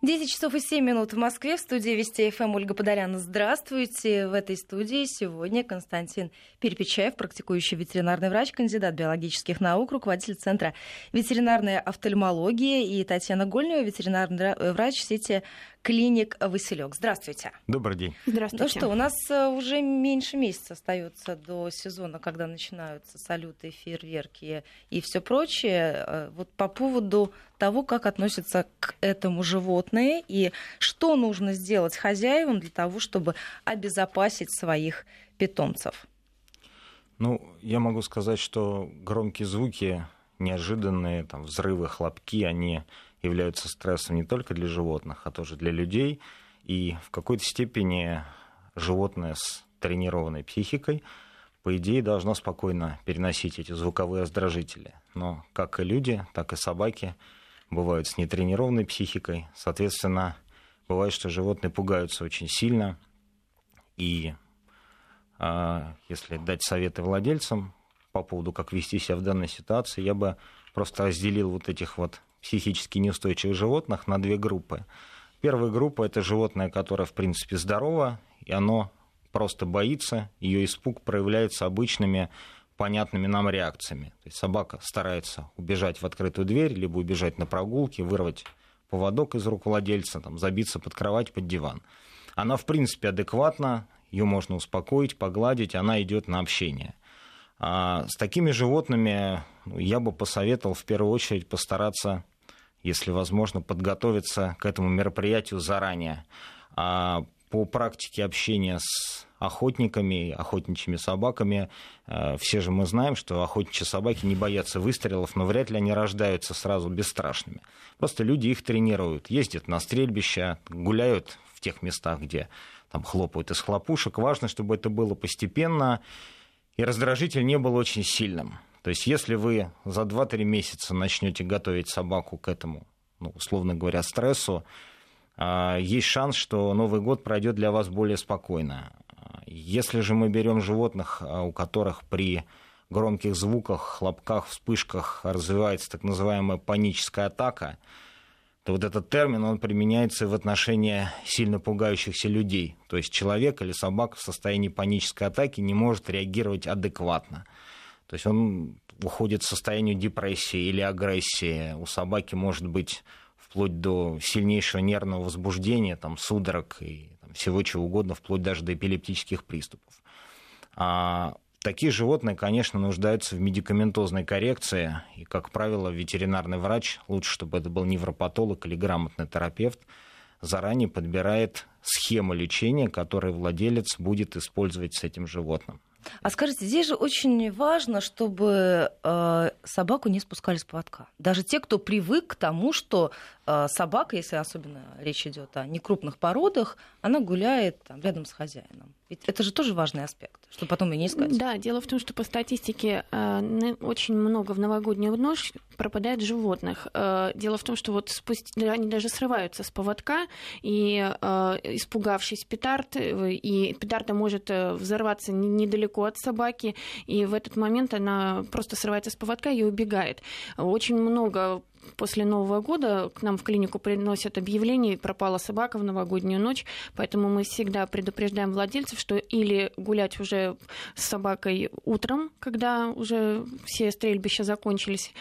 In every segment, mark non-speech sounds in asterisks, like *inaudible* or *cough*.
10 часов и 7 минут в Москве. В студии Вести ФМ Ольга Подоляна. Здравствуйте. В этой студии сегодня Константин Перепечаев, практикующий ветеринарный врач, кандидат биологических наук, руководитель Центра ветеринарной офтальмологии, и Татьяна Гольнева, ветеринарный врач сети клиник Василек. Здравствуйте. Добрый день. Здравствуйте. Ну что, у нас э, уже меньше месяца остается до сезона, когда начинаются салюты, фейерверки и все прочее. Э, вот по поводу того, как относятся к этому животные и что нужно сделать хозяевам для того, чтобы обезопасить своих питомцев. Ну, я могу сказать, что громкие звуки, неожиданные там, взрывы, хлопки, они являются стрессом не только для животных, а тоже для людей. И в какой-то степени животное с тренированной психикой, по идее, должно спокойно переносить эти звуковые раздражители. Но как и люди, так и собаки бывают с нетренированной психикой. Соответственно, бывает, что животные пугаются очень сильно. И э, если дать советы владельцам по поводу, как вести себя в данной ситуации, я бы просто разделил вот этих вот психически неустойчивых животных на две группы. Первая группа – это животное, которое, в принципе, здорово, и оно просто боится, ее испуг проявляется обычными понятными нам реакциями. То есть собака старается убежать в открытую дверь, либо убежать на прогулке, вырвать поводок из рук владельца, там, забиться под кровать, под диван. Она, в принципе, адекватна, ее можно успокоить, погладить, она идет на общение. А с такими животными ну, я бы посоветовал в первую очередь постараться, если возможно, подготовиться к этому мероприятию заранее. А по практике общения с охотниками, охотничьими собаками, э, все же мы знаем, что охотничьи собаки не боятся выстрелов, но вряд ли они рождаются сразу бесстрашными. Просто люди их тренируют, ездят на стрельбища, гуляют в тех местах, где там хлопают из хлопушек. Важно, чтобы это было постепенно, и раздражитель не был очень сильным. То есть если вы за 2-3 месяца начнете готовить собаку к этому, ну, условно говоря, стрессу, а, есть шанс, что Новый год пройдет для вас более спокойно. Если же мы берем животных, а, у которых при громких звуках, хлопках, вспышках развивается так называемая паническая атака, то вот этот термин, он применяется в отношении сильно пугающихся людей. То есть человек или собака в состоянии панической атаки не может реагировать адекватно. То есть он уходит в состояние депрессии или агрессии. У собаки может быть вплоть до сильнейшего нервного возбуждения, там, судорог и там, всего чего угодно, вплоть даже до эпилептических приступов. А Такие животные, конечно, нуждаются в медикаментозной коррекции, и, как правило, ветеринарный врач, лучше, чтобы это был невропатолог или грамотный терапевт, заранее подбирает схему лечения, которую владелец будет использовать с этим животным. А скажите, здесь же очень важно, чтобы э, собаку не спускали с поводка. Даже те, кто привык к тому, что э, собака, если особенно речь идет о некрупных породах, она гуляет там, рядом с хозяином. Ведь это же тоже важный аспект, чтобы потом ее не искать. Да, дело в том, что по статистике э, очень много в новогоднюю ночь пропадает животных. Э, дело в том, что вот спустя, они даже срываются с поводка, и э, испугавшись петард, э, и петарда может э, взорваться недалеко от собаки, и в этот момент она просто срывается с поводка и убегает. Очень много после Нового года к нам в клинику приносят объявление «пропала собака в новогоднюю ночь», поэтому мы всегда предупреждаем владельцев, что или гулять уже с собакой утром, когда уже все стрельбища закончились,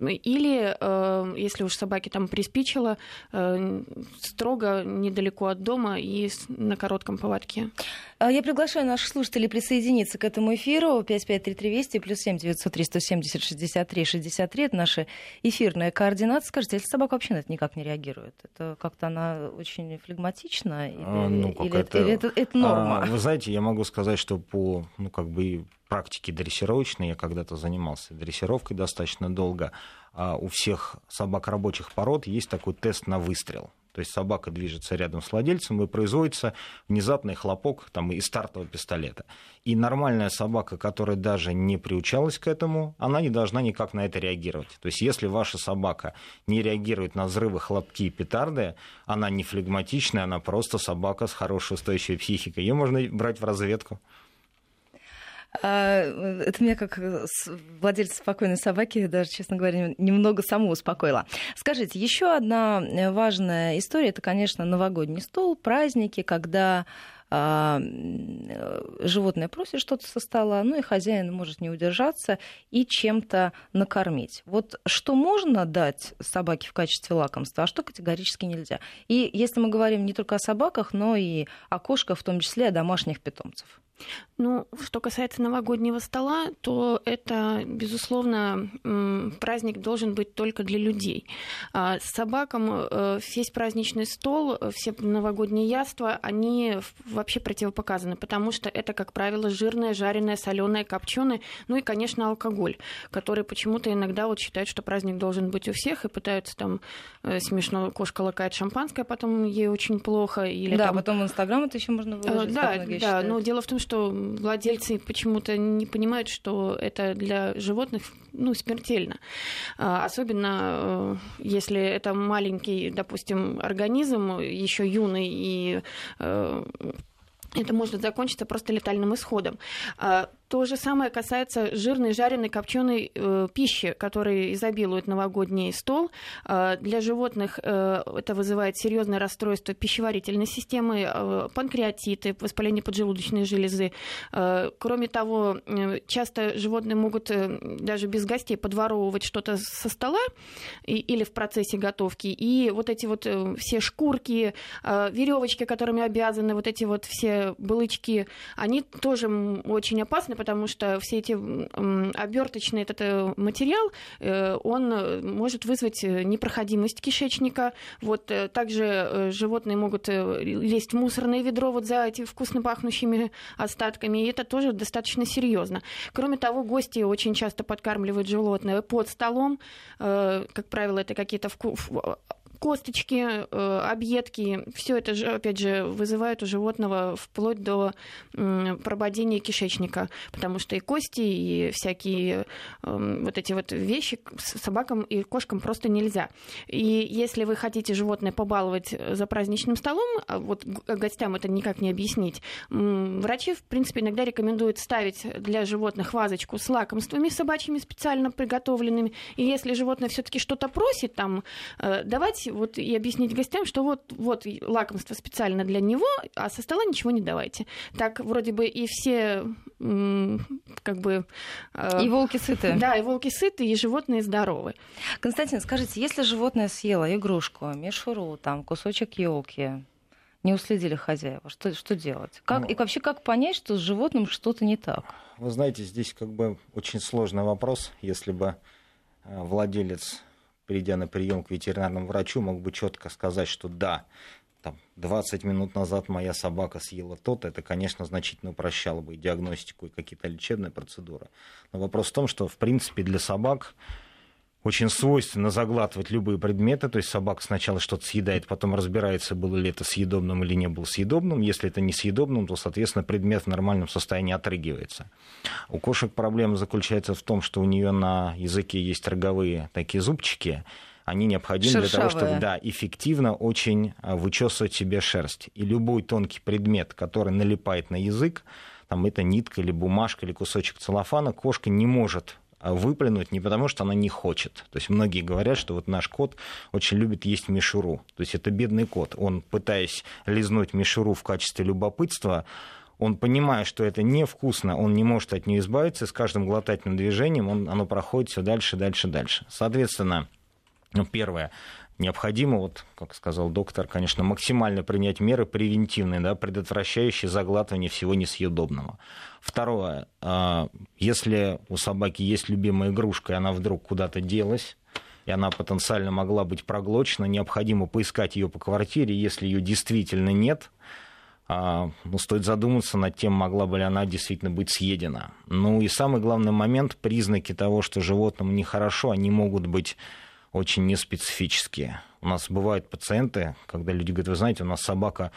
или, э, если уж собаке там приспичило, э, строго недалеко от дома и на коротком поводке. А я приглашаю наших слушателей присоединиться к этому эфиру. 553320 плюс 7 903 170 63 63. Это наши эфирные координаты. Скажите, если собака вообще на это никак не реагирует, это как-то она очень флегматична? Или, а, ну, как или, это, или это, это норма? А, вы знаете, я могу сказать, что по ну, как бы практике дрессировочной, я когда-то занимался дрессировкой достаточно долго, а у всех собак рабочих пород есть такой тест на выстрел. То есть собака движется рядом с владельцем, и производится внезапный хлопок там, из стартового пистолета. И нормальная собака, которая даже не приучалась к этому, она не должна никак на это реагировать. То есть если ваша собака не реагирует на взрывы, хлопки и петарды, она не флегматичная, она просто собака с хорошей устойчивой психикой. Ее можно брать в разведку. А, это меня как владельца спокойной собаки, даже, честно говоря, немного саму успокоило. Скажите, еще одна важная история, это, конечно, новогодний стол, праздники, когда а, животное просит что-то со стола, ну и хозяин может не удержаться и чем-то накормить. Вот что можно дать собаке в качестве лакомства, а что категорически нельзя? И если мы говорим не только о собаках, но и о кошках, в том числе о домашних питомцев. Ну, что касается новогоднего стола, то это, безусловно, праздник должен быть только для людей. А с собакам э, весь праздничный стол, все новогодние яства, они вообще противопоказаны, потому что это, как правило, жирное, жареное, соленое, копченое, ну и, конечно, алкоголь, который почему-то иногда вот считают, что праздник должен быть у всех, и пытаются там э, смешно, кошка лакает шампанское, а потом ей очень плохо. Или, да, там... потом в Инстаграм это еще можно выложить. Да, да, но дело в том, что владельцы почему-то не понимают, что это для животных ну, смертельно. А, особенно э, если это маленький, допустим, организм, еще юный и э, это может закончиться просто летальным исходом. То же самое касается жирной, жареной, копченой э, пищи, которой изобилует новогодний стол. Э, для животных э, это вызывает серьезное расстройство пищеварительной системы, э, панкреатиты, воспаление поджелудочной железы. Э, кроме того, э, часто животные могут э, даже без гостей подворовывать что-то со стола и, или в процессе готовки. И вот эти вот э, все шкурки, э, веревочки, которыми обязаны, вот эти вот все балычки, они тоже очень опасны опасны, потому что все эти оберточный этот э, материал, э, он э, может вызвать непроходимость кишечника. Вот также животные могут лезть в мусорное ведро вот за эти вкусно пахнущими остатками, и это тоже достаточно серьезно. Кроме того, гости очень часто подкармливают животное под столом. Как правило, это какие-то косточки, э, объедки, все это же, опять же, вызывает у животного вплоть до прободения кишечника, потому что и кости, и всякие эм, вот эти вот вещи собакам и кошкам просто нельзя. И если вы хотите животное побаловать за праздничным столом, а вот гостям это никак не объяснить, врачи, в принципе, иногда рекомендуют ставить для животных вазочку с лакомствами собачьими специально приготовленными. И если животное все-таки что-то просит, там, э, давать вот и объяснить гостям, что вот, вот лакомство специально для него, а со стола ничего не давайте. Так вроде бы и все как бы... Э, и волки сыты. Да, и волки сыты, и животные здоровы. Константин, скажите, если животное съело игрушку, мишуру, там, кусочек елки, не уследили хозяева, что, что делать? Как, ну, и вообще, как понять, что с животным что-то не так? Вы знаете, здесь как бы очень сложный вопрос. Если бы э, владелец придя на прием к ветеринарному врачу, мог бы четко сказать, что да, там, 20 минут назад моя собака съела то-то, это, конечно, значительно упрощало бы и диагностику, и какие-то лечебные процедуры. Но вопрос в том, что, в принципе, для собак очень свойственно заглатывать любые предметы, то есть собака сначала что-то съедает, потом разбирается, было ли это съедобным или не было съедобным. Если это не съедобным, то, соответственно, предмет в нормальном состоянии отрыгивается. У кошек проблема заключается в том, что у нее на языке есть роговые такие зубчики, они необходимы Шершавые. для того, чтобы да, эффективно очень а, вычесывать себе шерсть. И любой тонкий предмет, который налипает на язык, там это нитка или бумажка или кусочек целлофана, кошка не может выплюнуть не потому, что она не хочет. То есть многие говорят, что вот наш кот очень любит есть мишуру. То есть это бедный кот. Он, пытаясь лизнуть мишуру в качестве любопытства, он, понимая, что это невкусно, он не может от нее избавиться, с каждым глотательным движением он, оно проходит все дальше, дальше, дальше. Соответственно, ну, первое, необходимо, вот, как сказал доктор, конечно, максимально принять меры превентивные, да, предотвращающие заглатывание всего несъедобного. Второе, а, если у собаки есть любимая игрушка, и она вдруг куда-то делась, и она потенциально могла быть проглочена, необходимо поискать ее по квартире, если ее действительно нет, а, ну, стоит задуматься над тем, могла бы ли она действительно быть съедена. Ну и самый главный момент, признаки того, что животному нехорошо, они могут быть очень неспецифические. У нас бывают пациенты, когда люди говорят, вы знаете, у нас собака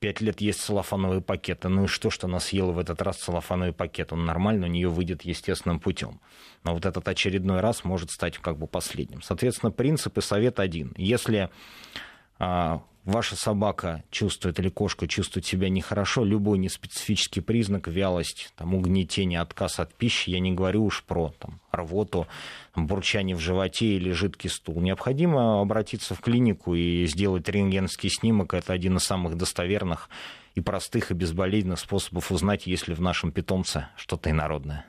пять лет есть целлофановые пакеты. Ну и что, что она съела в этот раз целлофановый пакет? Он нормально, у нее выйдет естественным путем. Но вот этот очередной раз может стать как бы последним. Соответственно, принцип и совет один. Если а, ваша собака чувствует или кошка чувствует себя нехорошо, любой неспецифический признак, вялость, там, угнетение, отказ от пищи, я не говорю уж про там, рвоту, бурчание в животе или жидкий стул. Необходимо обратиться в клинику и сделать рентгенский снимок. Это один из самых достоверных и простых и безболезненных способов узнать, есть ли в нашем питомце что-то инородное.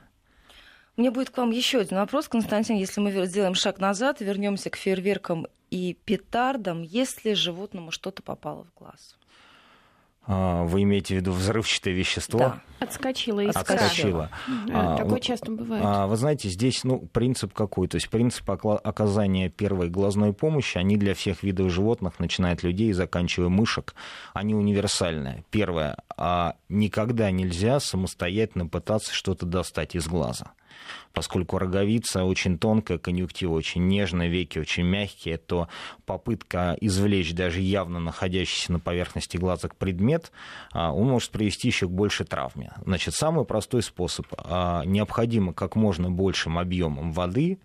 Меня будет к вам еще один вопрос, Константин. Если мы сделаем шаг назад, вернемся к фейерверкам и петардам, если животному что-то попало в глаз. А, вы имеете в виду взрывчатое вещество? Да. Отскочило из Отскочило. Да, а, такое часто бывает. А, вы знаете, здесь ну, принцип какой? То есть принцип оказания первой глазной помощи, они для всех видов животных, начиная от людей и заканчивая мышек, они универсальные. Первое, а никогда нельзя самостоятельно пытаться что-то достать из глаза поскольку роговица очень тонкая, конъюнктива очень нежная, веки очень мягкие, то попытка извлечь даже явно находящийся на поверхности глаза предмет, а, он может привести еще к большей травме. Значит, самый простой способ. А, необходимо как можно большим объемом воды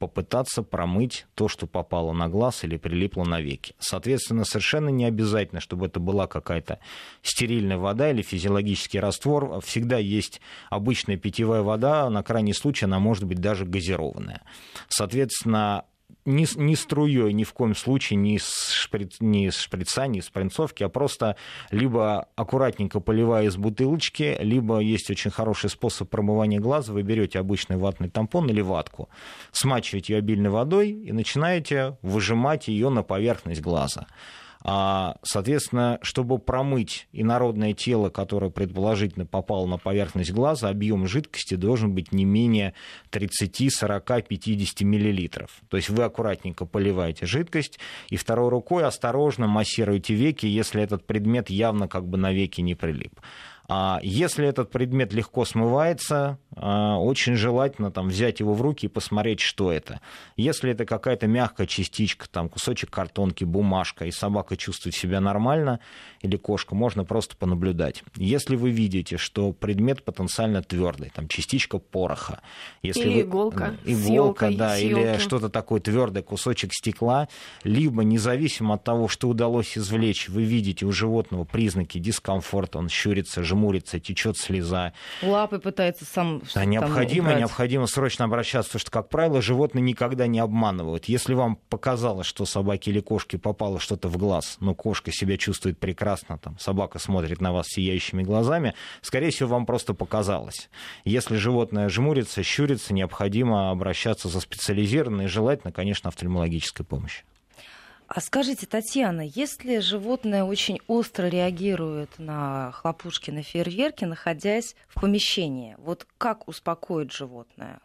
попытаться промыть то, что попало на глаз или прилипло на веки. Соответственно, совершенно не обязательно, чтобы это была какая-то стерильная вода или физиологический раствор. Всегда есть обычная питьевая вода, на крайний случай она может быть даже газированная. Соответственно, не, не струей, ни в коем случае, не с, шприц, не с шприца, не с принцовки, а просто либо аккуратненько поливая из бутылочки, либо есть очень хороший способ промывания глаза. Вы берете обычный ватный тампон или ватку, смачиваете ее обильной водой и начинаете выжимать ее на поверхность глаза. А, соответственно, чтобы промыть инородное тело, которое предположительно попало на поверхность глаза, объем жидкости должен быть не менее 30, 40, 50 миллилитров. То есть вы аккуратненько поливаете жидкость и второй рукой осторожно массируете веки, если этот предмет явно как бы на веки не прилип. А если этот предмет легко смывается, а, очень желательно там, взять его в руки и посмотреть, что это. Если это какая-то мягкая частичка, там, кусочек картонки, бумажка, и собака чувствует себя нормально, или кошка, можно просто понаблюдать. Если вы видите, что предмет потенциально твердый, там, частичка пороха, если или вы... иголка, иголка, съелкой, да, или что-то такое твердое, кусочек стекла, либо независимо от того, что удалось извлечь, вы видите у животного признаки дискомфорта, он щурится, жмурится, жмурится, течет слеза. Лапы пытается сам... Да, необходимо, необходимо срочно обращаться, потому что, как правило, животные никогда не обманывают. Если вам показалось, что собаке или кошке попало что-то в глаз, но кошка себя чувствует прекрасно, там, собака смотрит на вас сияющими глазами, скорее всего, вам просто показалось. Если животное жмурится, щурится, необходимо обращаться за специализированной, желательно, конечно, офтальмологической помощью. А скажите, Татьяна, если животное очень остро реагирует на хлопушки, на фейерверки, находясь в помещении, вот как успокоить животное?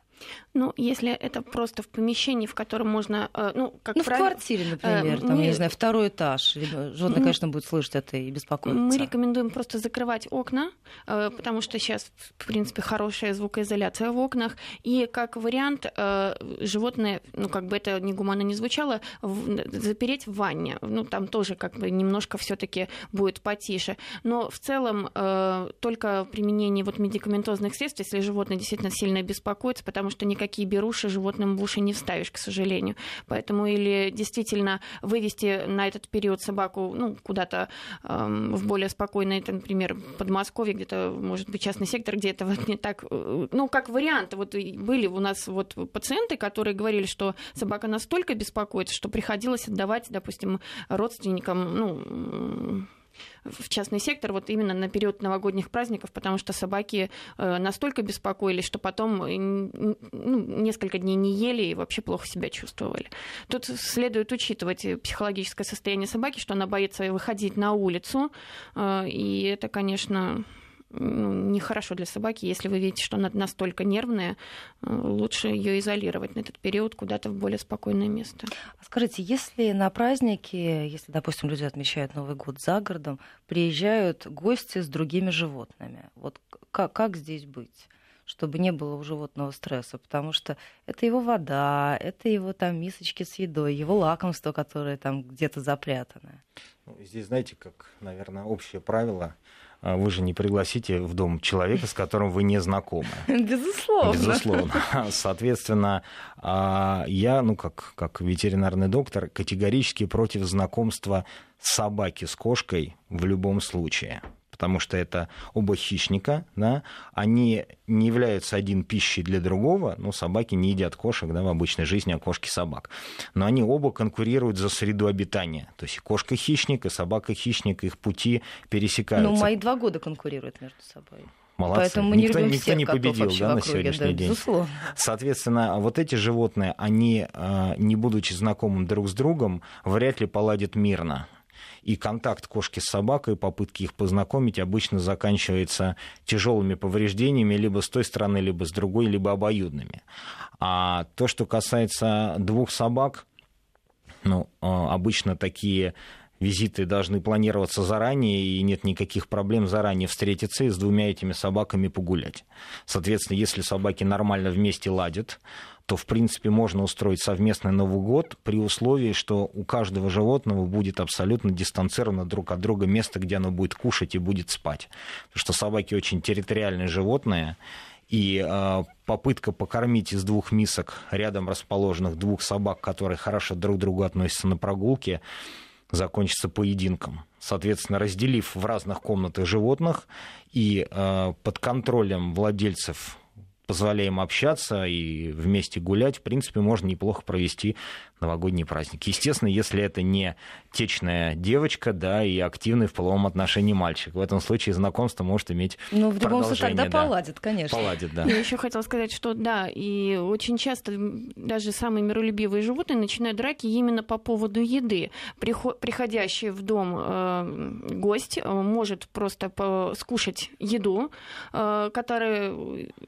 Ну, если это просто в помещении, в котором можно, э, ну, как ну, правило... в квартире, например, там, мы... я не знаю, второй этаж. Животное, конечно, будет слышать это и беспокоиться. Мы рекомендуем просто закрывать окна, э, потому что сейчас, в принципе, хорошая звукоизоляция в окнах. И как вариант, э, животное, ну, как бы это негуманно не звучало, запереть в ванне. Ну, там тоже как бы немножко все таки будет потише. Но в целом только применение вот медикаментозных средств, если животное действительно сильно беспокоится, потому что никаких никакие беруши животным в уши не вставишь, к сожалению. Поэтому или действительно вывести на этот период собаку ну, куда-то эм, в более спокойное, например, Подмосковье, где-то, может быть, частный сектор, где это вот не так, э, ну, как вариант. Вот были у нас вот пациенты, которые говорили, что собака настолько беспокоится, что приходилось отдавать, допустим, родственникам, ну, в частный сектор вот именно на период новогодних праздников, потому что собаки э, настолько беспокоились, что потом э, ну, несколько дней не ели и вообще плохо себя чувствовали. Тут следует учитывать психологическое состояние собаки, что она боится выходить на улицу, э, и это, конечно, ну, нехорошо для собаки. Если вы видите, что она настолько нервная, э, лучше ее изолировать на этот период куда-то в более спокойное место. А скажите, если на праздники, если, допустим, люди отмечают Новый год за городом, приезжают гости с другими животными, вот как, как здесь быть? чтобы не было у животного стресса, потому что это его вода, это его там мисочки с едой, его лакомство, которое там где-то запрятано. Ну, здесь, знаете, как, наверное, общее правило, вы же не пригласите в дом человека, с которым вы не знакомы. *laughs* Безусловно. Безусловно. Соответственно, а, я, ну, как, как ветеринарный доктор, категорически против знакомства собаки с кошкой в любом случае потому что это оба хищника, да, они не являются один пищей для другого, ну, собаки не едят кошек, да, в обычной жизни, а кошки собак. Но они оба конкурируют за среду обитания. То есть кошка хищник, и собака хищник, их пути пересекаются. Ну, мои два года конкурируют между собой. Молодцы. Поэтому мы никто, не любим никто всех не победил да, на округе, сегодняшний да, день. Безусловно. Соответственно, вот эти животные, они, а, не будучи знакомым друг с другом, вряд ли поладят мирно. И контакт кошки с собакой, попытки их познакомить обычно заканчивается тяжелыми повреждениями либо с той стороны, либо с другой, либо обоюдными. А то, что касается двух собак, ну, а, обычно такие визиты должны планироваться заранее, и нет никаких проблем заранее встретиться и с двумя этими собаками погулять. Соответственно, если собаки нормально вместе ладят, то, в принципе, можно устроить совместный Новый год при условии, что у каждого животного будет абсолютно дистанцировано друг от друга место, где оно будет кушать и будет спать. Потому что собаки очень территориальные животные, и э, попытка покормить из двух мисок рядом расположенных двух собак, которые хорошо друг к другу относятся на прогулке, закончится поединком. Соответственно, разделив в разных комнатах животных и э, под контролем владельцев позволяем общаться и вместе гулять, в принципе, можно неплохо провести новогодний праздник. Естественно, если это не течная девочка, да, и активный в половом отношении мальчик. В этом случае знакомство может иметь Ну, в любом случае, тогда да. поладит, конечно. Поладит, да. Я еще хотела сказать, что да, и очень часто даже самые миролюбивые животные начинают драки именно по поводу еды. Приходящий в дом э, гость э, может просто скушать еду, э, которая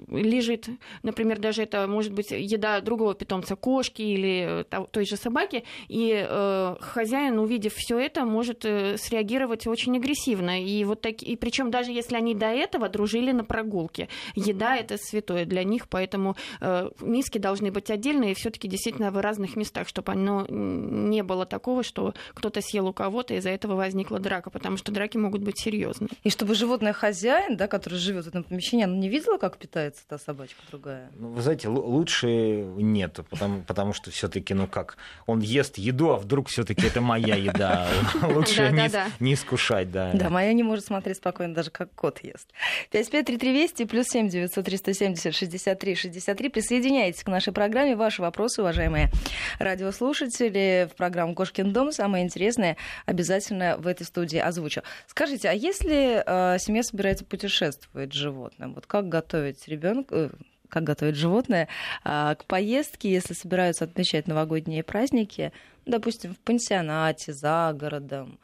лежит, например, даже это может быть еда другого питомца, кошки или той же собаки, и э, хозяин, увидев все это, может э, среагировать очень агрессивно. И вот так, и причем даже если они до этого дружили на прогулке, еда это святое для них, поэтому э, миски должны быть отдельные, и все-таки действительно в разных местах, чтобы оно не было такого, что кто-то съел у кого-то, и из-за этого возникла драка, потому что драки могут быть серьезные. И чтобы животное хозяин, да, который живет в этом помещении, оно не видела, как питается та собачка другая? Ну, вы знаете, лучше нет, потому, потому что все-таки, ну как, как он ест еду, а вдруг все-таки это моя еда. *laughs* Лучше не искушать, да. Да, моя не может смотреть спокойно, даже как кот ест. 553320 плюс 7 900 63 63. Присоединяйтесь к нашей программе. Ваши вопросы, уважаемые радиослушатели, в программу «Кошкин дом». Самое интересное обязательно в этой студии озвучу. Скажите, а если э, семья собирается путешествовать с животным, вот как готовить ребенка, э, как готовить животное, а, к поездке, если собираются отмечать новогодние праздники, допустим, в пансионате, за городом,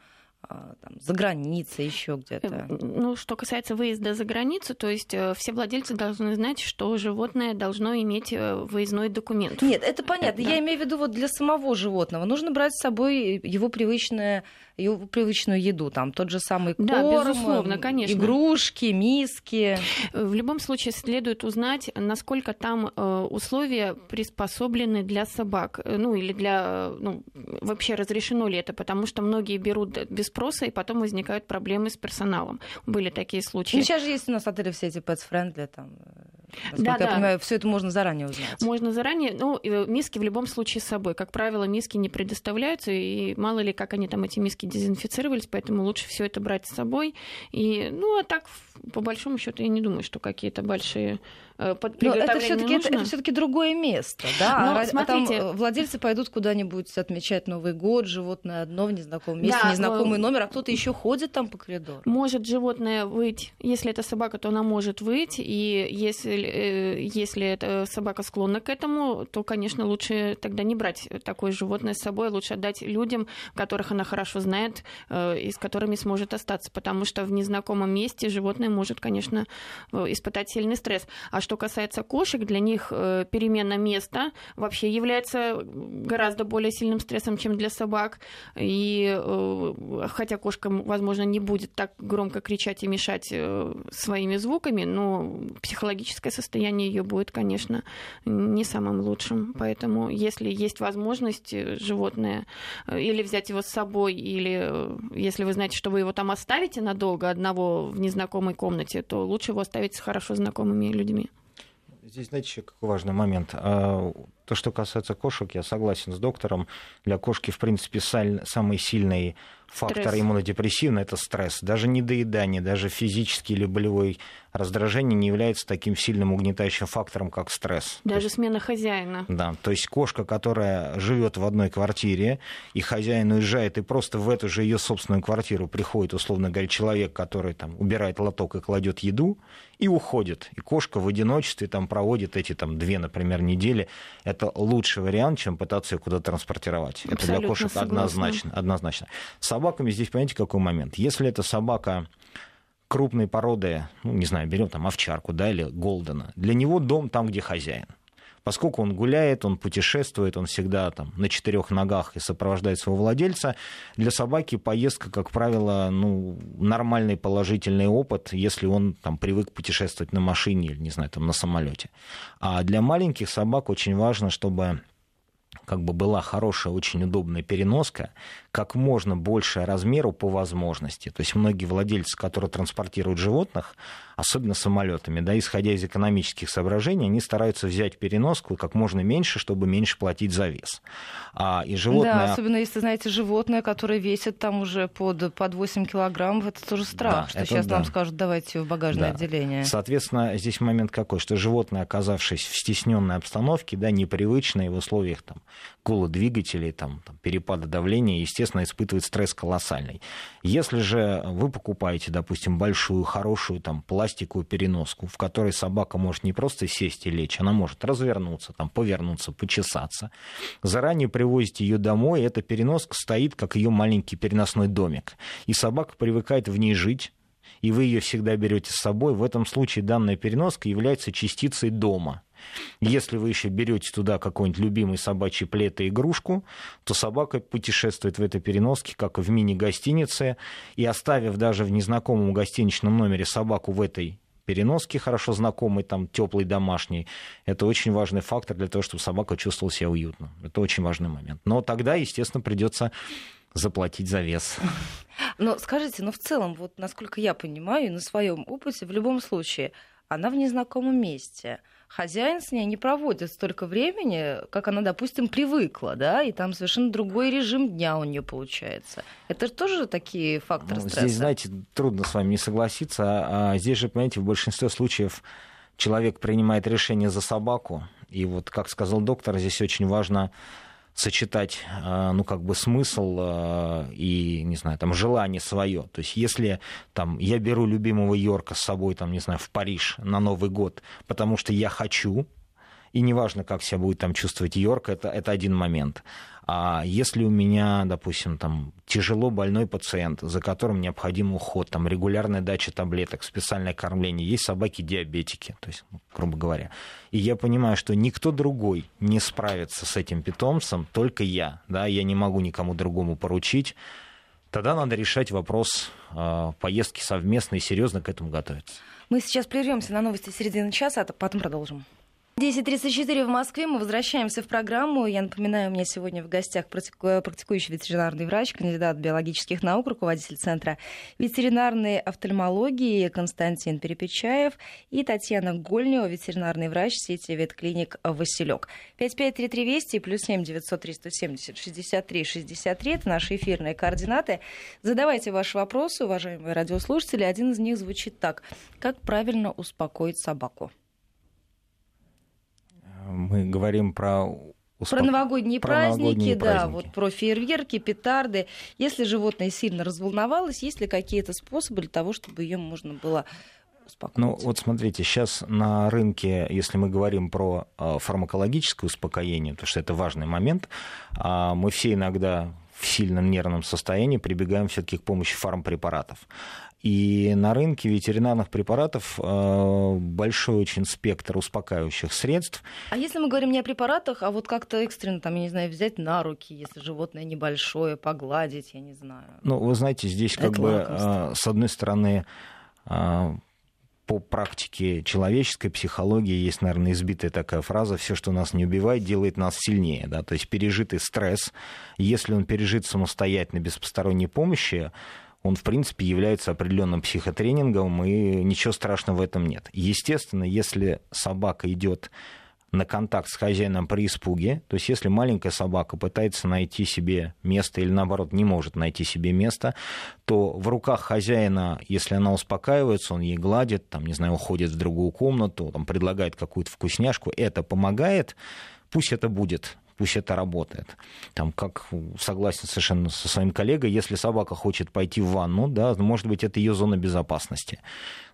а, там, за границей, еще где-то. Э, ну, что касается выезда за границу, то есть э, все владельцы должны знать, что животное должно иметь э, выездной документ. Нет, это понятно. Да. Я имею в виду вот для самого животного. Нужно брать с собой его привычное привычную еду, там тот же самый корм, да, безусловно, конечно. игрушки, миски. В любом случае следует узнать, насколько там условия приспособлены для собак, ну или для, ну, вообще разрешено ли это, потому что многие берут без спроса, и потом возникают проблемы с персоналом. Были такие случаи. Ну, сейчас же есть у нас отели все эти pets friendly, там, Насколько да, я да. понимаю, все это можно заранее узнать. Можно заранее. Ну, миски в любом случае с собой. Как правило, миски не предоставляются, и мало ли, как они там эти миски дезинфицировались, поэтому лучше все это брать с собой. И, ну, а так, по большому счету, я не думаю, что какие-то большие под Но это все-таки это, это все-таки другое место, да? Но, а, смотрите, а там владельцы пойдут куда-нибудь отмечать Новый год, животное одно в незнакомом месте, да, незнакомый но... номер, а кто-то еще ходит там по коридору. Может животное выйти, если это собака, то она может выйти, и если э, если эта собака склонна к этому, то, конечно, лучше тогда не брать такое животное с собой, лучше отдать людям, которых она хорошо знает э, и с которыми сможет остаться, потому что в незнакомом месте животное может, конечно, испытать сильный стресс. А что касается кошек, для них э, перемена места вообще является гораздо более сильным стрессом, чем для собак. И э, хотя кошка, возможно, не будет так громко кричать и мешать э, своими звуками, но психологическое состояние ее будет, конечно, не самым лучшим. Поэтому, если есть возможность животное или взять его с собой, или если вы знаете, что вы его там оставите надолго одного в незнакомой комнате, то лучше его оставить с хорошо знакомыми людьми. Здесь, знаете, еще какой важный момент. А, то, что касается кошек, я согласен с доктором. Для кошки, в принципе, самый сильный фактор стресс. иммунодепрессивный – это стресс. Даже недоедание, даже физический или болевой раздражение не является таким сильным угнетающим фактором, как стресс. Даже есть, смена хозяина. Да, то есть кошка, которая живет в одной квартире, и хозяин уезжает, и просто в эту же ее собственную квартиру приходит, условно говоря, человек, который там убирает лоток и кладет еду, и уходит. И кошка в одиночестве там проводит эти там две, например, недели. Это лучший вариант, чем пытаться ее куда-то транспортировать. Абсолютно это для кошек согласна. однозначно. однозначно. Собаками здесь, понимаете, какой момент? Если это собака крупной породы, ну, не знаю, берем там овчарку, да, или голдена, для него дом там, где хозяин. Поскольку он гуляет, он путешествует, он всегда там на четырех ногах и сопровождает своего владельца, для собаки поездка, как правило, ну, нормальный положительный опыт, если он там привык путешествовать на машине или, не знаю, там на самолете. А для маленьких собак очень важно, чтобы как бы была хорошая, очень удобная переноска, как можно больше размеру по возможности. То есть многие владельцы, которые транспортируют животных, особенно самолетами, да, исходя из экономических соображений, они стараются взять переноску как можно меньше, чтобы меньше платить за вес. А, и животное... Да, особенно если, знаете, животное, которое весит там уже под, под 8 килограммов, это тоже страх, да, что сейчас да. нам скажут, давайте в багажное да. отделение. Соответственно, здесь момент какой, что животное, оказавшись в стесненной обстановке, да, непривычной в условиях там, гула двигателей, там, там, перепада давления, естественно, испытывает стресс колоссальный. Если же вы покупаете, допустим, большую, хорошую там, пластиковую переноску, в которой собака может не просто сесть и лечь, она может развернуться, там, повернуться, почесаться, заранее привозите ее домой, эта переноска стоит, как ее маленький переносной домик. И собака привыкает в ней жить, и вы ее всегда берете с собой. В этом случае данная переноска является частицей дома. Если вы еще берете туда какой-нибудь любимый собачий плед и игрушку, то собака путешествует в этой переноске, как в мини-гостинице, и оставив даже в незнакомом гостиничном номере собаку в этой переноски хорошо знакомый, там, теплый, домашний. Это очень важный фактор для того, чтобы собака чувствовала себя уютно. Это очень важный момент. Но тогда, естественно, придется заплатить за вес. Но скажите, ну в целом, вот насколько я понимаю, на своем опыте, в любом случае, она в незнакомом месте – хозяин с ней не проводит столько времени, как она, допустим, привыкла, да, и там совершенно другой режим дня у нее получается. Это же тоже такие факторы ну, стресса. Здесь, знаете, трудно с вами не согласиться. А здесь же, понимаете, в большинстве случаев человек принимает решение за собаку. И вот, как сказал доктор, здесь очень важно сочетать, э, ну, как бы смысл э, и, не знаю, там, желание свое. То есть, если там я беру любимого Йорка с собой, там, не знаю, в Париж на Новый год, потому что я хочу, и неважно, как себя будет там чувствовать Йорк, это, это один момент. А если у меня, допустим, там тяжело больной пациент, за которым необходим уход, там регулярная дача таблеток, специальное кормление, есть собаки-диабетики, то есть, ну, грубо говоря. И я понимаю, что никто другой не справится с этим питомцем, только я. Да, я не могу никому другому поручить. Тогда надо решать вопрос э, поездки совместно и серьезно к этому готовиться. Мы сейчас прервемся на новости середины часа, а потом продолжим. 10.34 в Москве. Мы возвращаемся в программу. Я напоминаю, у меня сегодня в гостях практикующий ветеринарный врач, кандидат биологических наук, руководитель Центра ветеринарной офтальмологии Константин Перепечаев и Татьяна Гольнева, ветеринарный врач сети ветклиник «Василек». 5533 Вести плюс 7 903 170 63 63 – это наши эфирные координаты. Задавайте ваши вопросы, уважаемые радиослушатели. Один из них звучит так. Как правильно успокоить собаку? Мы говорим про Успок... Про новогодние про праздники, новогодние да, праздники. вот про фейерверки, петарды. Если животное сильно разволновалось, есть ли какие-то способы для того, чтобы ее можно было успокоить? Ну, вот смотрите, сейчас на рынке, если мы говорим про а, фармакологическое успокоение, потому что это важный момент, а, мы все иногда в сильном нервном состоянии прибегаем все-таки к помощи фармпрепаратов. И на рынке ветеринарных препаратов э, большой очень спектр успокаивающих средств. А если мы говорим не о препаратах, а вот как-то экстренно, там, я не знаю, взять на руки, если животное небольшое, погладить, я не знаю. Ну, вы знаете, здесь как Это бы, лакомство. с одной стороны, по практике человеческой психологии есть, наверное, избитая такая фраза «все, что нас не убивает, делает нас сильнее». Да? То есть пережитый стресс, если он пережит самостоятельно, без посторонней помощи, он, в принципе, является определенным психотренингом, и ничего страшного в этом нет. Естественно, если собака идет на контакт с хозяином при испуге. То есть если маленькая собака пытается найти себе место или наоборот не может найти себе место, то в руках хозяина, если она успокаивается, он ей гладит, там, не знаю, уходит в другую комнату, там, предлагает какую-то вкусняшку, это помогает, пусть это будет пусть это работает. Там, как согласен совершенно со своим коллегой, если собака хочет пойти в ванну, да, может быть, это ее зона безопасности.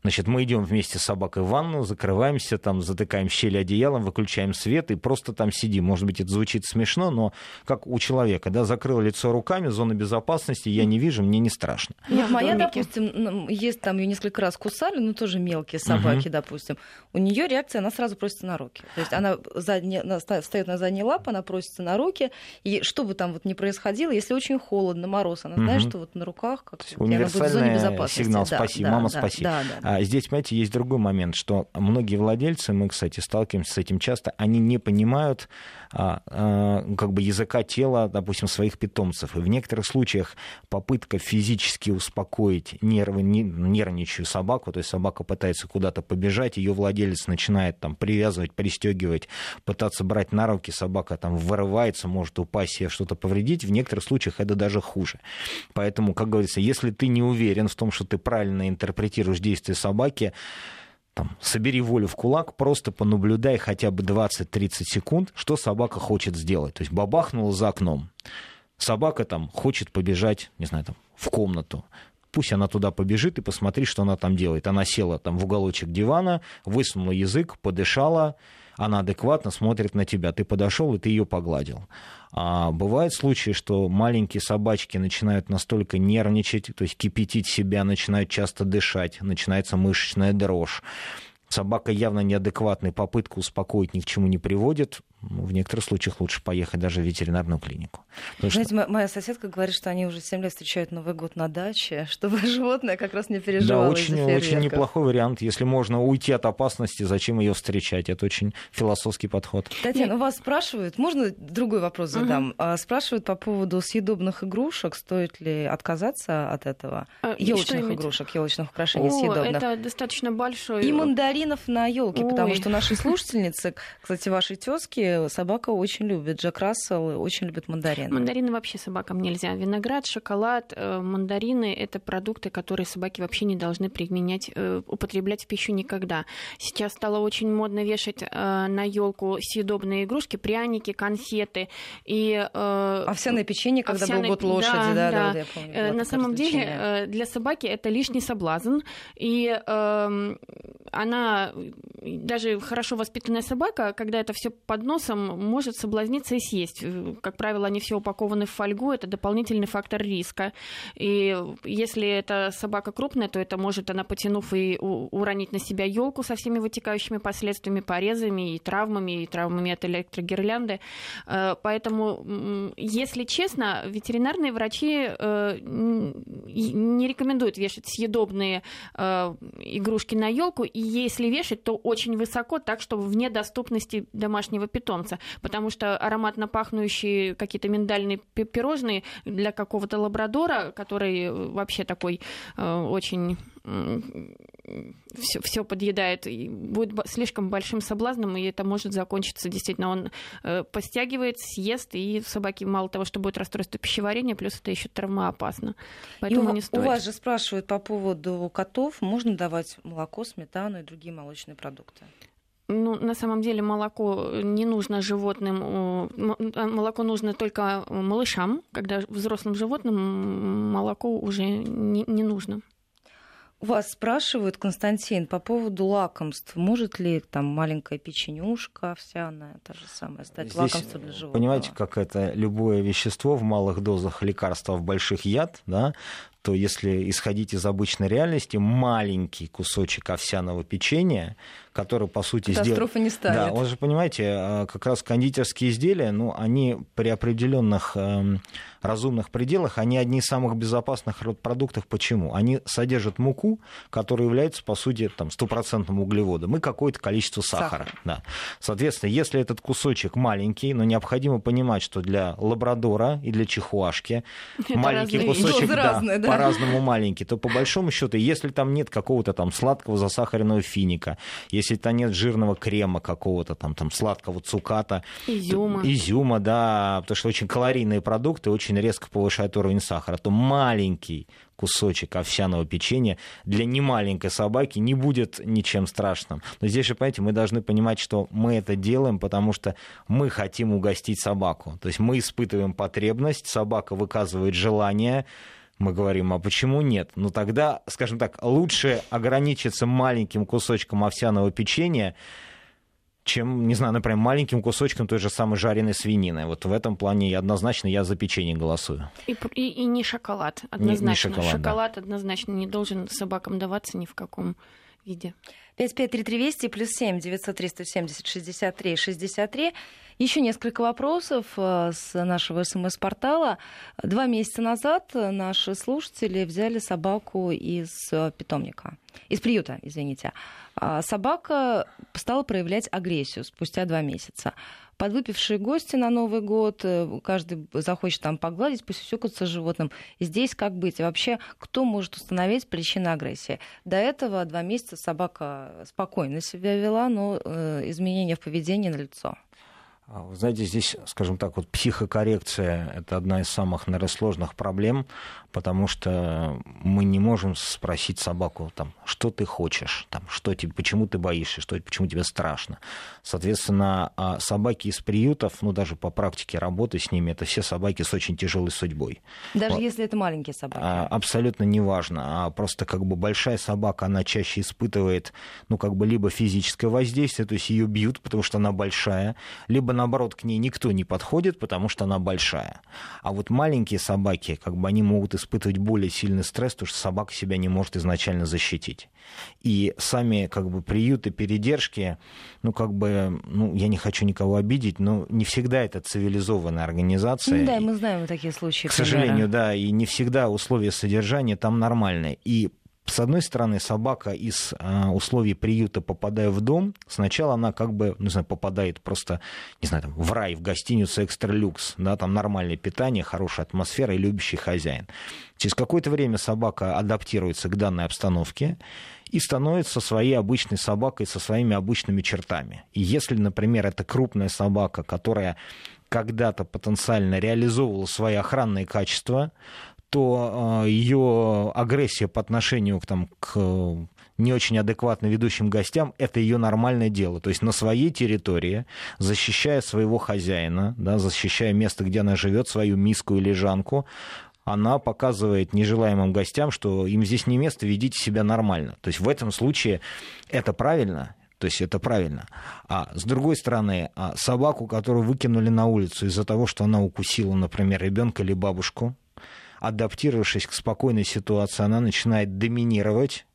Значит, мы идем вместе с собакой в ванну, закрываемся, там, затыкаем щели одеялом, выключаем свет и просто там сидим. Может быть, это звучит смешно, но как у человека, да, закрыл лицо руками, зона безопасности, я не вижу, мне не страшно. Нет, моя, допустим, есть там ее несколько раз кусали, ну тоже мелкие собаки, угу. допустим. У нее реакция, она сразу просится на руки. То есть она, задняя, она встает на задние лапы, она просится на руки, и что бы там вот ни происходило, если очень холодно, мороз, она угу. знает, что вот на руках как она будет в зоне безопасности. сигнал «спаси», да, «мама, да, спаси». Да, да, да. А здесь, понимаете, есть другой момент, что многие владельцы, мы, кстати, сталкиваемся с этим часто, они не понимают а, а, как бы языка тела, допустим, своих питомцев. И в некоторых случаях попытка физически успокоить нервы, нервничаю собаку, то есть собака пытается куда-то побежать, ее владелец начинает там привязывать, пристегивать, пытаться брать на руки, собака там вырывается, может упасть себе что-то повредить. В некоторых случаях это даже хуже. Поэтому, как говорится, если ты не уверен в том, что ты правильно интерпретируешь действия собаки, там, собери волю в кулак, просто понаблюдай хотя бы 20-30 секунд, что собака хочет сделать. То есть бабахнула за окном. Собака там хочет побежать, не знаю, там, в комнату. Пусть она туда побежит и посмотри, что она там делает. Она села там в уголочек дивана, высунула язык, подышала, она адекватно смотрит на тебя. Ты подошел, и ты ее погладил. А бывают случаи, что маленькие собачки начинают настолько нервничать, то есть кипятить себя, начинают часто дышать, начинается мышечная дрожь. Собака явно неадекватная, попытка успокоить ни к чему не приводит в некоторых случаях лучше поехать даже в ветеринарную клинику. Потому Знаете, что... моя соседка говорит, что они уже 7 лет встречают Новый год на даче, *laughs* чтобы *laughs* животное как раз не переживало Да, очень, очень неплохой вариант. Если можно уйти от опасности, зачем ее встречать? Это очень философский подход. Татьяна, вас спрашивают, можно другой вопрос задам? Угу. Спрашивают по поводу съедобных игрушек, стоит ли отказаться от этого? А, елочных игрушек, елочных украшений О, съедобных. это достаточно большой... И мандаринов на елке, потому что наши *laughs* слушательницы, кстати, ваши тезки собака очень любит. Джек Рассел очень любит мандарины. Мандарины вообще собакам нельзя. Виноград, шоколад, э, мандарины – это продукты, которые собаки вообще не должны применять, э, употреблять в пищу никогда. Сейчас стало очень модно вешать э, на елку съедобные игрушки, пряники, конфеты и овсяное печенье, когда овсяное... был год лошади, да, да, да, да я помню. На самом деле для собаки это лишний соблазн, и эм, она даже хорошо воспитанная собака, когда это все под нос носом может соблазниться и съесть. Э, как правило, они все упакованы в фольгу, это дополнительный фактор риска. И если это собака крупная, то это может она, потянув и уронить на себя елку со всеми вытекающими последствиями, порезами и травмами, и травмами от электрогирлянды. Э, поэтому, если честно, ветеринарные врачи э, не рекомендуют вешать съедобные игрушки на елку, и если вешать, то очень высоко, так, чтобы вне доступности домашнего питомца питомца, потому что ароматно пахнущие какие-то миндальные пирожные для какого-то лабрадора, который вообще такой э, очень все, все подъедает, и будет слишком большим соблазном, и это может закончиться действительно. Он э, постягивает, съест, и собаки мало того, что будет расстройство пищеварения, плюс это еще травмоопасно. Поэтому и не стоит. У вас же спрашивают по поводу котов, можно давать молоко, сметану и другие молочные продукты? Ну, на самом деле молоко не нужно животным, а молоко нужно только малышам, когда взрослым животным молоко уже не, не нужно. Вас спрашивают, Константин, по поводу лакомств. Может ли там маленькая печенюшка овсяная, та же самая, стать Здесь, лакомством для животного? Понимаете, как это любое вещество в малых дозах лекарства, в больших яд, да? То если исходить из обычной реальности, маленький кусочек овсяного печенья, который, по сути, сделан... не ставит. Да, он же, понимаете, э, как раз кондитерские изделия, ну, они при определенных эм, разумных пределах, они одни из самых безопасных продуктов. Почему? Они содержат муку, которая является, по сути, там, стопроцентным углеводом и какое-то количество сахара. Сахар. Да. Соответственно, если этот кусочек маленький, но необходимо понимать, что для лабрадора и для чихуашки Это маленький разные. кусочек да, разные, да. По-разному маленький, то по большому счету, если там нет какого-то там сладкого засахаренного финика, если там нет жирного крема какого-то там, там сладкого цуката, изюма. Изюма, да, потому что очень калорийные продукты, очень резко повышают уровень сахара, то маленький кусочек овсяного печенья для немаленькой собаки не будет ничем страшным. Но здесь же, понимаете, мы должны понимать, что мы это делаем, потому что мы хотим угостить собаку. То есть мы испытываем потребность, собака выказывает желание, мы говорим, а почему нет? Ну тогда, скажем так, лучше ограничиться маленьким кусочком овсяного печенья, чем, не знаю, например, маленьким кусочком той же самой жареной свинины. Вот в этом плане однозначно я за печенье голосую. И, и, и не шоколад, однозначно. Не, не шоколад, шоколад да. однозначно не должен собакам даваться ни в каком виде. 553320 плюс 7 903 170 63 63. Еще несколько вопросов э, с нашего СМС-портала. Два месяца назад наши слушатели взяли собаку из э, питомника, из приюта, извините. А собака стала проявлять агрессию спустя два месяца подвыпившие гости на Новый год, э, каждый захочет там погладить, пусть усекутся животным. Здесь как быть? И вообще, кто может установить причины агрессии? До этого два месяца собака спокойно себя вела, но изменения в поведении налицо. А, вы знаете, здесь, скажем так, вот психокоррекция – это одна из самых, наверное, сложных проблем, потому что мы не можем спросить собаку, там, что ты хочешь, там, что тебе, почему ты боишься, что, почему тебе страшно. Соответственно, а собаки из приютов, ну, даже по практике работы с ними, это все собаки с очень тяжелой судьбой. Даже вот. если это маленькие собаки? А, абсолютно неважно. А просто как бы большая собака, она чаще испытывает, ну, как бы либо физическое воздействие, то есть ее бьют, потому что она большая, либо наоборот, к ней никто не подходит, потому что она большая. А вот маленькие собаки, как бы они могут испытывать более сильный стресс, потому что собака себя не может изначально защитить. И сами как бы приюты, передержки, ну как бы, ну я не хочу никого обидеть, но не всегда это цивилизованная организация. Ну, да, мы знаем такие случаи. К сожалению, да, и не всегда условия содержания там нормальные. И с одной стороны, собака из э, условий приюта, попадая в дом, сначала она как бы, не знаю, попадает просто, не знаю, там, в рай, в гостиницу экстра люкс, да, там нормальное питание, хорошая атмосфера и любящий хозяин. Через какое-то время собака адаптируется к данной обстановке и становится своей обычной собакой со своими обычными чертами. И если, например, это крупная собака, которая когда-то потенциально реализовывала свои охранные качества, то а, ее агрессия по отношению к, там, к не очень адекватно ведущим гостям, это ее нормальное дело. То есть на своей территории, защищая своего хозяина, да, защищая место, где она живет, свою миску и лежанку, она показывает нежелаемым гостям, что им здесь не место, ведите себя нормально. То есть в этом случае это правильно, то есть это правильно. А с другой стороны, а собаку, которую выкинули на улицу из-за того, что она укусила, например, ребенка или бабушку, адаптировавшись к спокойной ситуации, она начинает доминировать.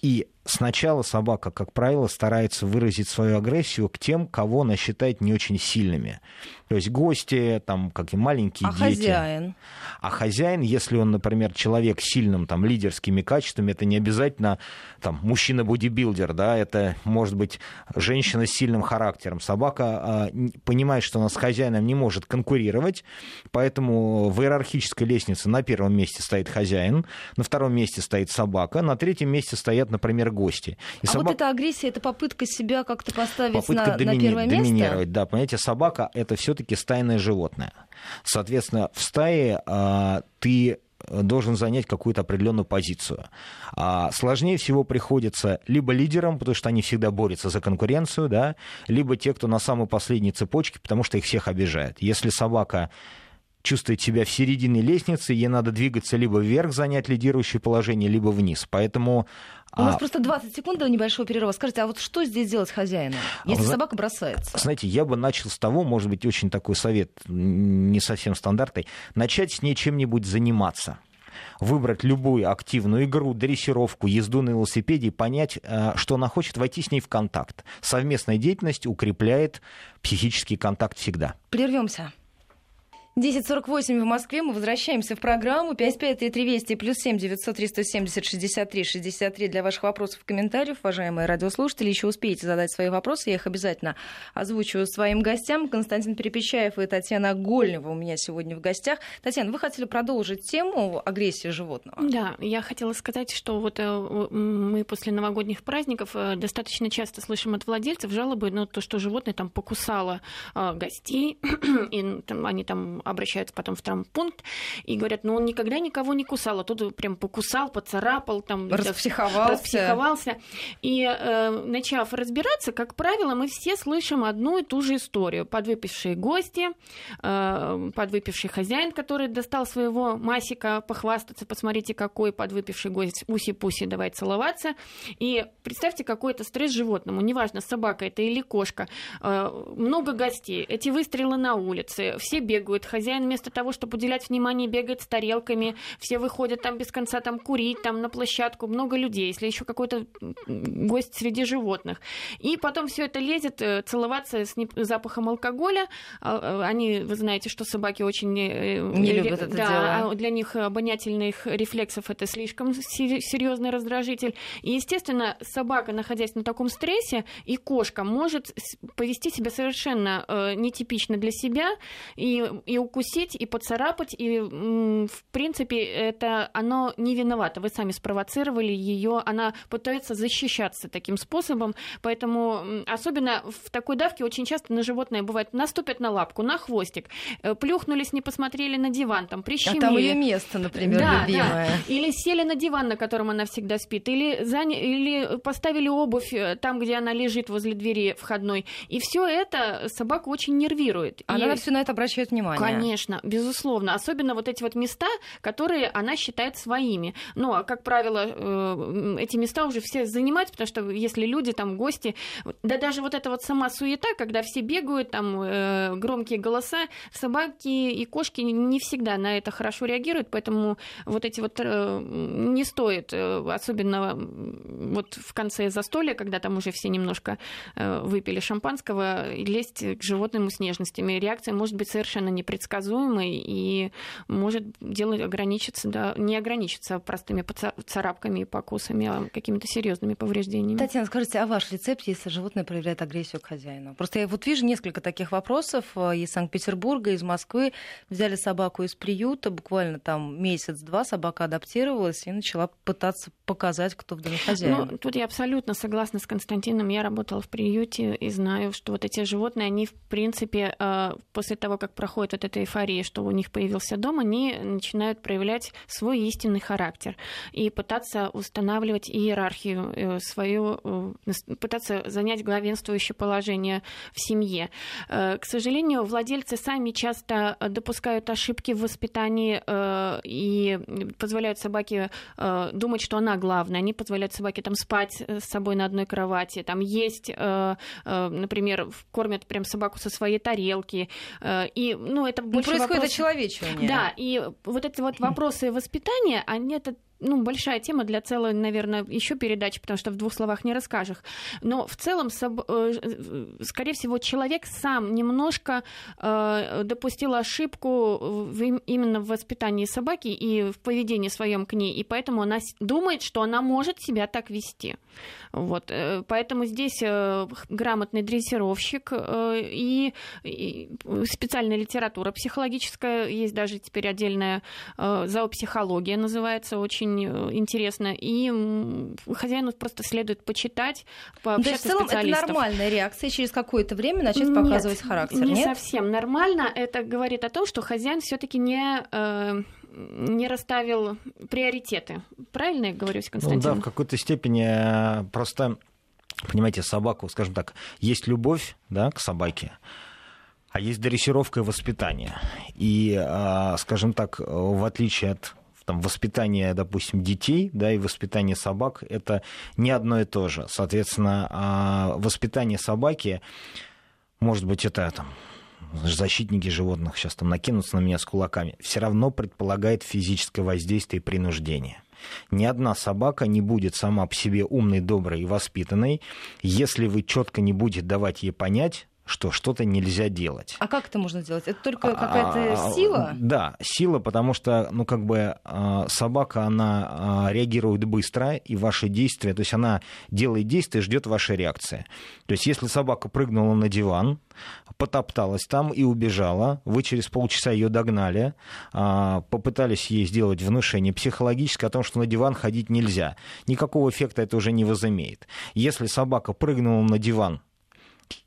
И сначала собака, как правило, старается выразить свою агрессию к тем, кого она считает не очень сильными. То есть гости, там, как и маленькие а дети. хозяин? А хозяин, если он, например, человек с сильным там, лидерскими качествами, это не обязательно там, мужчина-бодибилдер, да, это может быть женщина с сильным характером. Собака а, понимает, что она с хозяином не может конкурировать, поэтому в иерархической лестнице на первом месте стоит хозяин, на втором месте стоит собака, на третьем месте стоят, например, гости. И а собак... вот эта агрессия, это попытка себя как-то поставить попытка на, домини... на первое место? доминировать, да, понимаете, собака это все все-таки стайное животное. Соответственно, в стае а, ты должен занять какую-то определенную позицию. А сложнее всего приходится либо лидерам, потому что они всегда борются за конкуренцию, да, либо те, кто на самой последней цепочке, потому что их всех обижает. Если собака чувствует себя в середине лестницы, ей надо двигаться либо вверх, занять лидирующее положение, либо вниз. Поэтому у нас а... просто 20 секунд до небольшого перерыва. Скажите, а вот что здесь делать хозяину, если а, собака бросается? Знаете, я бы начал с того, может быть, очень такой совет, не совсем стандартный, начать с ней чем-нибудь заниматься. выбрать любую активную игру, дрессировку, езду на велосипеде и понять, э, что она хочет войти с ней в контакт. Совместная деятельность укрепляет психический контакт всегда. Прервемся. 10.48 в Москве. Мы возвращаемся в программу. 553320 плюс 7 900 370 63 63 для ваших вопросов и комментариев. Уважаемые радиослушатели, еще успеете задать свои вопросы. Я их обязательно озвучу своим гостям. Константин Перепечаев и Татьяна Гольнева у меня сегодня в гостях. Татьяна, вы хотели продолжить тему агрессии животного? Да, я хотела сказать, что вот э, мы после новогодних праздников э, достаточно часто слышим от владельцев жалобы на то, что животное там покусало э, гостей, *clears throat* и там, они там обращаются потом в травмпункт и говорят, ну он никогда никого не кусал, а тут прям покусал, поцарапал, там распсиховался. распсиховался. И э, начав разбираться, как правило, мы все слышим одну и ту же историю. Подвыпившие гости, э, подвыпивший хозяин, который достал своего масика похвастаться, посмотрите, какой подвыпивший гость, уси-пуси, давай целоваться. И представьте, какой это стресс животному, неважно, собака это или кошка, э, много гостей, эти выстрелы на улице, все бегают, хозяин вместо того, чтобы уделять внимание, бегает с тарелками, все выходят там без конца там курить, там на площадку, много людей, если еще какой-то гость среди животных. И потом все это лезет э, целоваться с запахом алкоголя. А, э, они, вы знаете, что собаки очень... Э, Не любят это да, дело. А для них обонятельных рефлексов это слишком серьезный раздражитель. И, естественно, собака, находясь на таком стрессе, и кошка может повести себя совершенно нетипично для себя и, и укусить, и поцарапать, и, в принципе, это оно не виновато. Вы сами спровоцировали ее, она пытается защищаться таким способом, поэтому особенно в такой давке очень часто на животное бывает наступят на лапку, на хвостик, э, плюхнулись, не посмотрели на диван, там прищемили. А там ее место, например, да, любимое. Да. Или сели на диван, на котором она всегда спит, или, заня... или поставили обувь э, там, где она лежит возле двери входной. И все это собаку очень нервирует. Она и... все на это обращает внимание. Конечно, безусловно. Особенно вот эти вот места, которые она считает своими. Ну, а, как правило, э, эти места уже все занимают, потому что если люди, там, гости, да даже вот эта вот сама суета, когда все бегают, там, э, громкие голоса, собаки и кошки не всегда на это хорошо реагируют, поэтому вот эти вот э, не стоит, особенно вот в конце застолья, когда там уже все немножко выпили шампанского, лезть к животному с нежностями. Реакция может быть совершенно непредсказуемой предсказуемый и может дело ограничиться, да, не ограничиться простыми царапками и покусами, а какими-то серьезными повреждениями. Татьяна, скажите, а ваш рецепт, если животное проявляет агрессию к хозяину? Просто я вот вижу несколько таких вопросов э, из Санкт-Петербурга, из Москвы. Взяли собаку из приюта, буквально там месяц-два собака адаптировалась и начала пытаться показать, кто в доме хозяин. Ну, тут я абсолютно согласна с Константином. Я работала в приюте и знаю, что вот эти животные, они, в принципе, э, после того, как проходит вот эта эйфория, что у них появился дом, они начинают проявлять свой истинный характер и пытаться устанавливать иерархию э, свою, э, пытаться занять главенствующее положение в семье. К сожалению, владельцы сами часто допускают ошибки в воспитании и позволяют собаке думать, что она главное. Они позволяют собаке там спать э, с собой на одной кровати, там есть, э, э, например, кормят прям собаку со своей тарелки. И, ну, это больше ну, происходит вопрос... очеловечивание. Да, и вот эти вот вопросы воспитания, они это ну, большая тема для целой, наверное, еще передачи, потому что в двух словах не расскажешь. Но в целом, э, скорее всего, человек сам немножко э, допустил ошибку именно в воспитании собаки и в поведении своем к ней, и поэтому она думает, что она может себя так вести. Вот. Э, поэтому здесь грамотный дрессировщик и специальная литература психологическая, есть даже теперь отдельная зоопсихология называется, очень очень э, интересно. И хозяину просто следует почитать, пообщаться То есть в целом это нормальная реакция, через какое-то время начать нет, показывать характер, не нет? совсем нормально. Это говорит о том, что хозяин все таки не э, не расставил приоритеты. Правильно я говорю, Константин? Ну да, в какой-то степени э, просто, понимаете, собаку, скажем так, есть любовь да, к собаке, а есть дрессировка и воспитание. И, скажем так, в отличие от там, воспитание, допустим, детей, да, и воспитание собак – это не одно и то же. Соответственно, а, воспитание собаки, может быть, это там, защитники животных сейчас там накинутся на меня с кулаками, все равно предполагает физическое воздействие и принуждение. Ни одна собака не будет сама по себе умной, доброй и воспитанной, если вы четко не будете давать ей понять, что что-то нельзя делать. А как это можно сделать? Это только какая-то а, сила? Да, сила, потому что, ну, как бы а, собака, она а, реагирует быстро, и ваши действия, то есть она делает действия, ждет вашей реакции. То есть если собака прыгнула на диван, потопталась там и убежала, вы через полчаса ее догнали, попытались ей сделать внушение психологическое о том, что на диван ходить нельзя. Никакого эффекта это уже не возымеет. Если собака прыгнула на диван,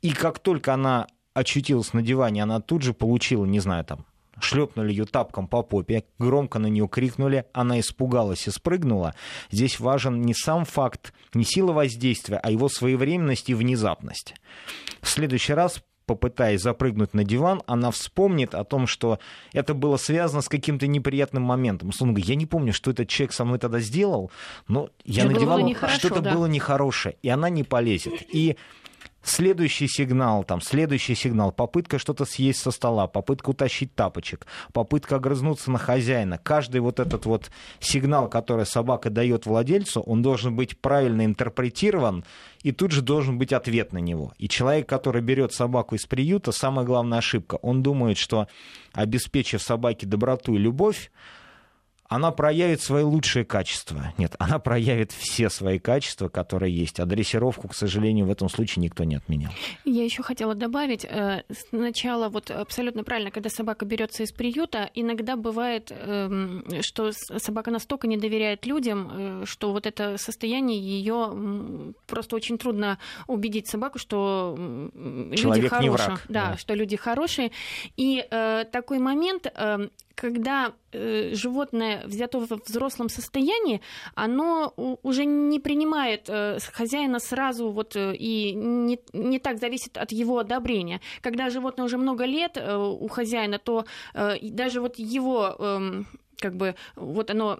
и как только она очутилась на диване, она тут же получила, не знаю, там, шлепнули ее тапком по попе, громко на нее крикнули, она испугалась и спрыгнула. Здесь важен не сам факт, не сила воздействия, а его своевременность и внезапность. В следующий раз попытаясь запрыгнуть на диван, она вспомнит о том, что это было связано с каким-то неприятным моментом. Говоря, я не помню, что этот человек со мной тогда сделал, но я что надевала, что-то да. было нехорошее, и она не полезет. И Следующий сигнал, там, следующий сигнал, попытка что-то съесть со стола, попытка утащить тапочек, попытка огрызнуться на хозяина. Каждый вот этот вот сигнал, который собака дает владельцу, он должен быть правильно интерпретирован, и тут же должен быть ответ на него. И человек, который берет собаку из приюта, самая главная ошибка, он думает, что обеспечив собаке доброту и любовь, она проявит свои лучшие качества. Нет, она проявит все свои качества, которые есть. А дрессировку, к сожалению, в этом случае никто не отменял. Я еще хотела добавить, э, сначала вот абсолютно правильно, когда собака берется из приюта, иногда бывает, эм, что собака настолько не доверяет людям, э, что вот это состояние ее просто очень трудно убедить собаку, что Человек люди хорошие. Да, да, что люди хорошие. И э, такой момент эм, когда э, животное взято в взрослом состоянии, оно уже не принимает э, хозяина сразу вот, э, и не, не так зависит от его одобрения. Когда животное уже много лет э, у хозяина, то э, даже вот его э, как бы вот оно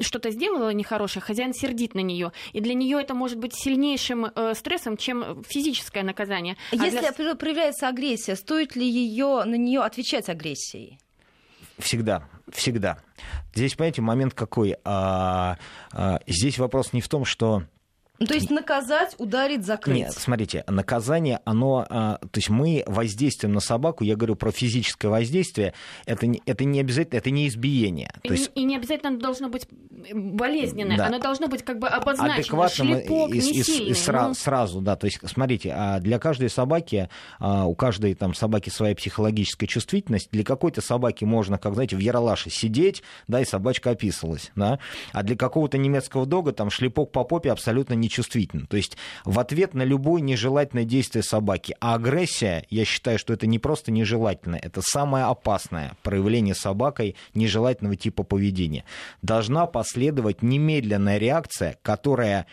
что-то сделало нехорошее, хозяин сердит на нее, и для нее это может быть сильнейшим э, стрессом, чем физическое наказание. Если а для... проявляется агрессия, стоит ли ее на нее отвечать агрессией? Всегда, всегда. Здесь, понимаете, момент какой? А, а, здесь вопрос не в том, что то есть наказать, ударить, закрыть. Нет, смотрите, наказание, оно, а, то есть мы воздействуем на собаку, я говорю про физическое воздействие, это не, это не обязательно, это не избиение. И, то есть... и не обязательно оно должно быть болезненное, да. оно должно быть как бы обозначено, Адекватным шлепок и, не и, сильный. И сра- ну... сразу, да, то есть смотрите, а для каждой собаки, а, у каждой там собаки своя психологическая чувствительность, для какой-то собаки можно, как знаете, в яролаше сидеть, да, и собачка описывалась, да, а для какого-то немецкого дога там шлепок по попе абсолютно не чувствительно. То есть в ответ на любое нежелательное действие собаки. А агрессия, я считаю, что это не просто нежелательно, это самое опасное проявление собакой нежелательного типа поведения. Должна последовать немедленная реакция, которая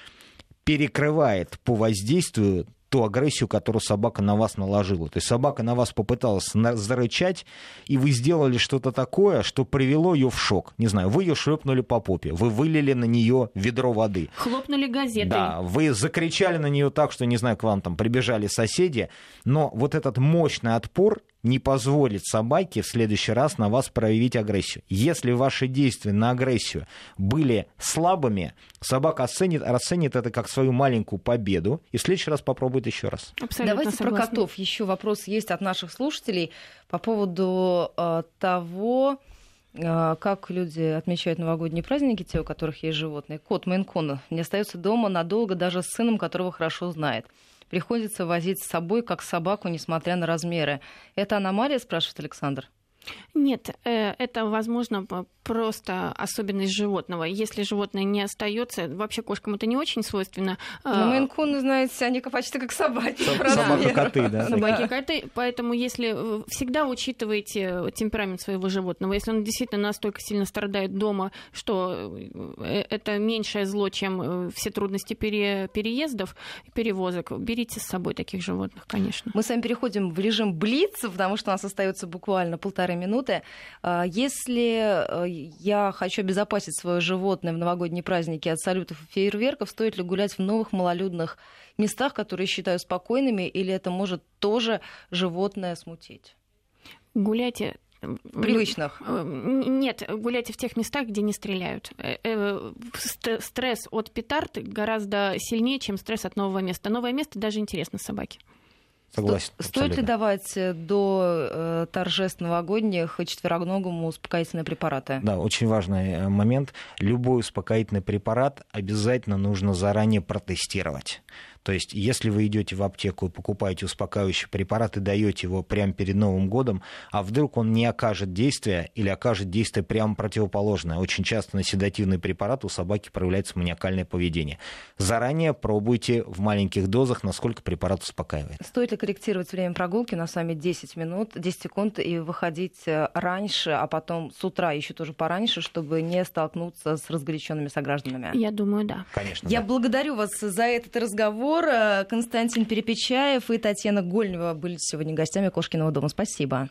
перекрывает по воздействию ту агрессию, которую собака на вас наложила. То есть собака на вас попыталась зарычать, и вы сделали что-то такое, что привело ее в шок. Не знаю, вы ее шлепнули по попе, вы вылили на нее ведро воды. Хлопнули газетой. Да, вы закричали на нее так, что, не знаю, к вам там прибежали соседи, но вот этот мощный отпор не позволит собаке в следующий раз на вас проявить агрессию. Если ваши действия на агрессию были слабыми, собака оценит, расценит это как свою маленькую победу и в следующий раз попробует еще раз. Абсолютно Давайте согласна. про котов. Еще вопрос есть от наших слушателей по поводу э, того, э, как люди отмечают новогодние праздники, те, у которых есть животные. Кот Мейнкон не остается дома надолго даже с сыном, которого хорошо знает приходится возить с собой как собаку, несмотря на размеры. Это аномалия, спрашивает Александр? Нет, э, это, возможно, просто особенность животного. Если животное не остается, вообще кошкам это не очень свойственно. Но а, мейн знаете, они почти как собаки. Собака-коты, да. Собаки-коты. Поэтому если э, всегда учитываете темперамент своего животного, если он действительно настолько сильно страдает дома, что э, это меньшее зло, чем все трудности переездов, перевозок, берите с собой таких животных, конечно. Мы с вами переходим в режим блиц, потому что у нас остается буквально полторы минуты. А, если я хочу обезопасить свое животное в новогодние праздники от салютов и фейерверков, стоит ли гулять в новых малолюдных местах, которые считаю спокойными, или это может тоже животное смутить? Гуляйте Привычных? Нет, гуляйте в тех местах, где не стреляют. Стресс от петард гораздо сильнее, чем стресс от нового места. Новое место даже интересно собаке. Согласен. Сто, стоит ли давать э, до э, торжеств новогодних четвероногому успокоительные препараты? Да, очень важный э, момент. Любой успокоительный препарат обязательно нужно заранее протестировать. То есть, если вы идете в аптеку и покупаете успокаивающий препарат и даете его прямо перед Новым годом, а вдруг он не окажет действия или окажет действие прямо противоположное. Очень часто на седативный препарат у собаки проявляется маниакальное поведение. Заранее пробуйте в маленьких дозах, насколько препарат успокаивает. Стоит ли корректировать время прогулки? На сами 10 минут, 10 секунд и выходить э, раньше, а потом с утра еще тоже пораньше, чтобы не столкнуться с разгоряченными согражданами? Я думаю, да. Конечно. Я да. благодарю вас за этот разговор разговор. Константин Перепечаев и Татьяна Гольнева были сегодня гостями Кошкиного дома. Спасибо.